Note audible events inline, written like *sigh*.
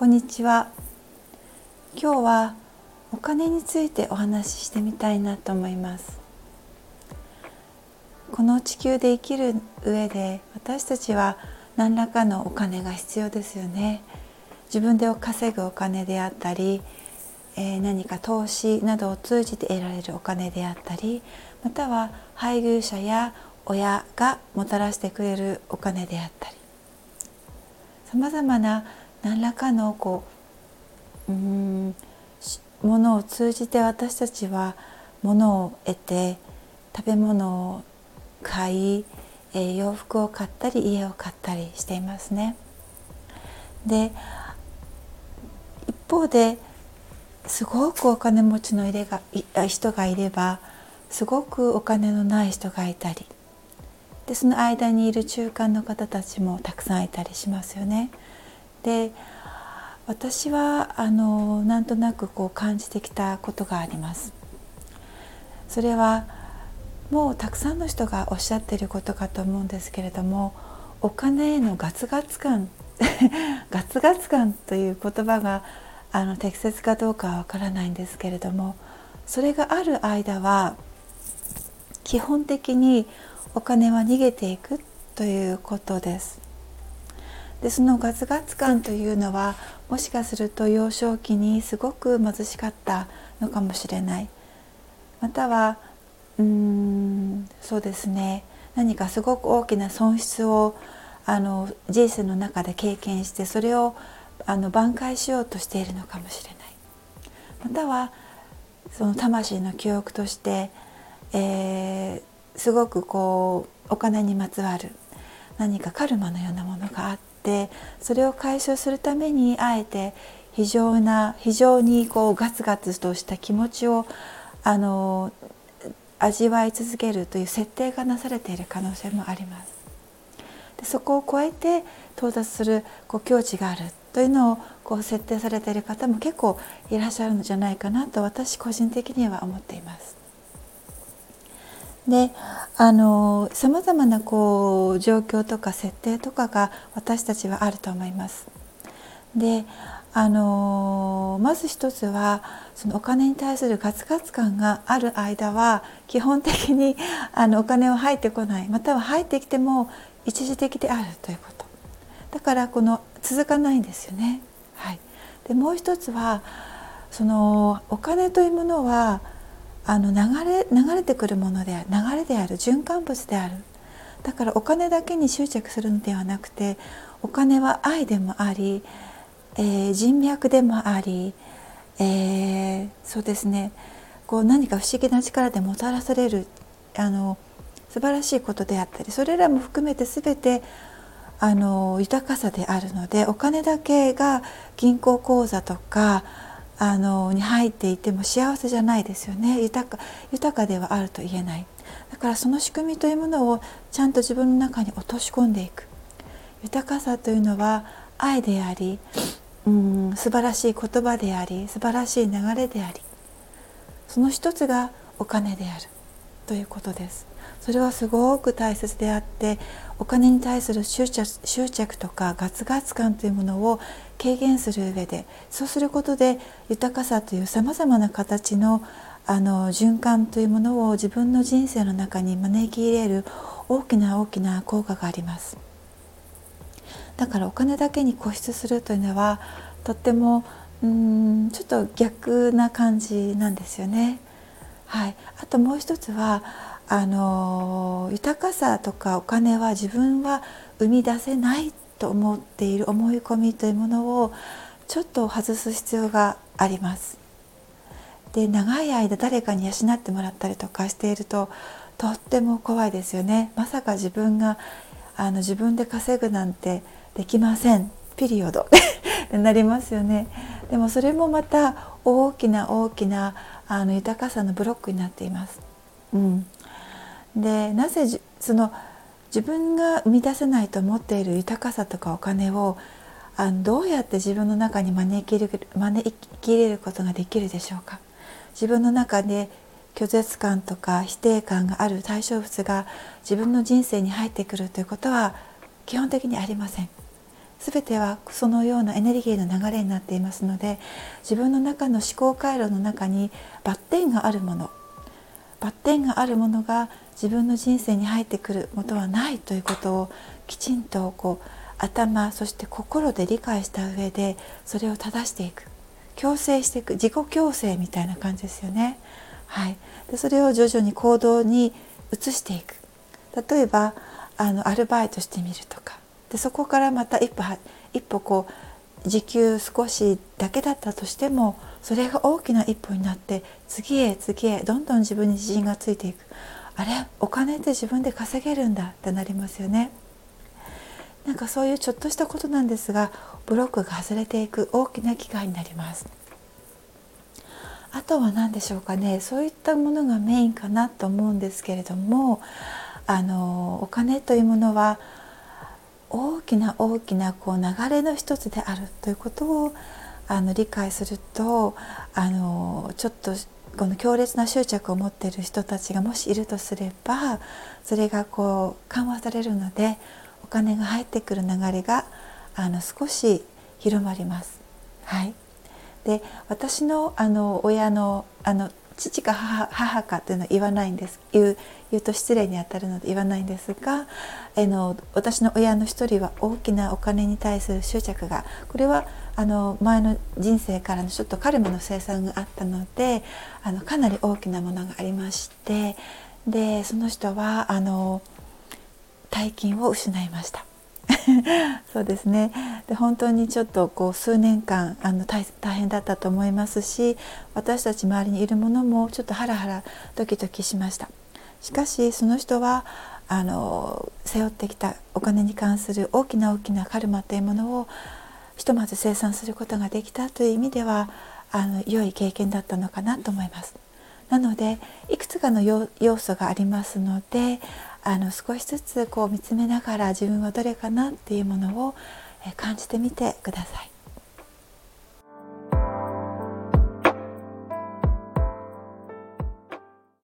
こんにちは。今日はお金についてお話ししてみたいなと思います。この地球で生きる上で私たちは何らかのお金が必要ですよね。自分で稼ぐお金であったり、えー、何か投資などを通じて得られるお金であったりまたは配偶者や親がもたらしてくれるお金であったり。さまざまな何らかのこううんものを通じて私たちはものを得て食べ物を買い、えー、洋服を買ったり家を買ったりしていますね。で一方ですごくお金持ちの入れが人がいればすごくお金のない人がいたりでその間にいる中間の方たちもたくさんいたりしますよね。で私はあのなんとなくこう感じてきたことがあります。それはもうたくさんの人がおっしゃっていることかと思うんですけれどもお金へのガツガツ感 *laughs* ガツガツ感という言葉があの適切かどうかはわからないんですけれどもそれがある間は基本的にお金は逃げていくということです。でそのガツガツ感というのはもしかすると幼少期にすごく貧しかったのかもしれない。またはうーんそうですね。何かすごく大きな損失をあの人生の中で経験してそれをあの挽回しようとしているのかもしれない。またはその魂の記憶として、えー、すごくこうお金にまつわる何かカルマのようなものがあってってそれを解消するためにあえて非常な非常にこうガツガツとした気持ちをあの味わい続けるという設定がなされている可能性もあります。でそこを超えて到達するこう境地があるというのをこう設定されている方も結構いらっしゃるんじゃないかなと私個人的には思っています。であのさまざまなこう状況とか設定とかが私たちはあると思います。であのまず一つはそのお金に対するガツガツ感がある間は基本的にあのお金は入ってこないまたは入ってきても一時的であるということだからこの続かないんですよね。はい、でもう一つはそのお金というものはあの流れ流れてくるものである流れである循環物である。だからお金だけに執着するのではなくてお金は愛でもあり、えー、人脈でもあり、えー、そうですね。こう何か不思議な力でもたらされるあの素晴らしいことであったりそれらも含めて全てあの豊かさであるのでお金だけが銀行口座とかあのに入っていても幸せじゃないですよね。豊か豊かではあると言えない。だからその仕組みというものをちゃんと自分の中に落とし込んでいく。豊かさというのは愛でありうん素晴らしい言葉であり素晴らしい流れであり。その一つがお金である。ということですそれはすごく大切であってお金に対する執着執着とかガツガツ感というものを軽減する上でそうすることで豊かさというさまざまな形のあの循環というものを自分の人生の中に招き入れる大きな大きな効果がありますだからお金だけに固執するというのはとってもうんちょっと逆な感じなんですよね。はい、あともう一つはあの豊かさとかお金は自分は生み出せないと思っている思い込みというものをちょっと外す必要があります。で長い間誰かに養ってもらったりとかしているととっても怖いですよね。まさか自分があの自分で稼ぐなんてできませんピリオド *laughs* なりますよね。でもそれもまた大きな大きなあの豊かさのブロックになっています。うん、でなぜその自分が生み出せないと思っている豊かさとかお金をあのどうやって自分の中に招き入れる招き入れることができるでしょうか。自分の中で拒絶感とか否定感がある対象物が自分の人生に入ってくるということは基本的にありません全てはそのようなエネルギーの流れになっていますので自分の中の思考回路の中にバッテンがあるものバッテンがあるものが自分の人生に入ってくることはないということをきちんとこう頭そして心で理解した上でそれを正していく。強制していく。自己強制みたいな感じですよね。はい、でそれを徐々に行動に移していく。例えばあのアルバイトしてみるとか。でそこからまた一歩一歩こう時給少しだけだったとしてもそれが大きな一歩になって次へ次へどんどん自分に自信がついていくあれお金って自分で稼げるんだってなりますよね。なんかそういうちょっとしたことなんですがブロックが外れていく大きな機会になります。あとは何でしょうかねそういったものがメインかなと思うんですけれどもあのお金というものは大きな大きなこう流れの一つであるということをあの理解するとあのちょっとこの強烈な執着を持っている人たちがもしいるとすればそれがこう緩和されるのでお金が入ってくる流れがあの少し広まります。はい、で私のあの親のあの父か母母かというのは言わないんです言う言うと失礼にあたるので言わないんですがあの私の親の一人は大きなお金に対する執着がこれはあの前の人生からのちょっとカルマの生産があったのであのかなり大きなものがありましてでその人はあの大金を失いました。*laughs* そうですねで本当にちょっとこう数年間あの大変だったと思いますし私たち周りにいるものもちょっとハラハラドキドキしましたしかしその人はあの背負ってきたお金に関する大きな大きなカルマというものをひとまず生産することができたという意味ではあの良い経験だったのかなと思います。なのでいくつかの要素がありますのであの少しずつこう見つめながら自分はどれかなっていうものを感じてみてください。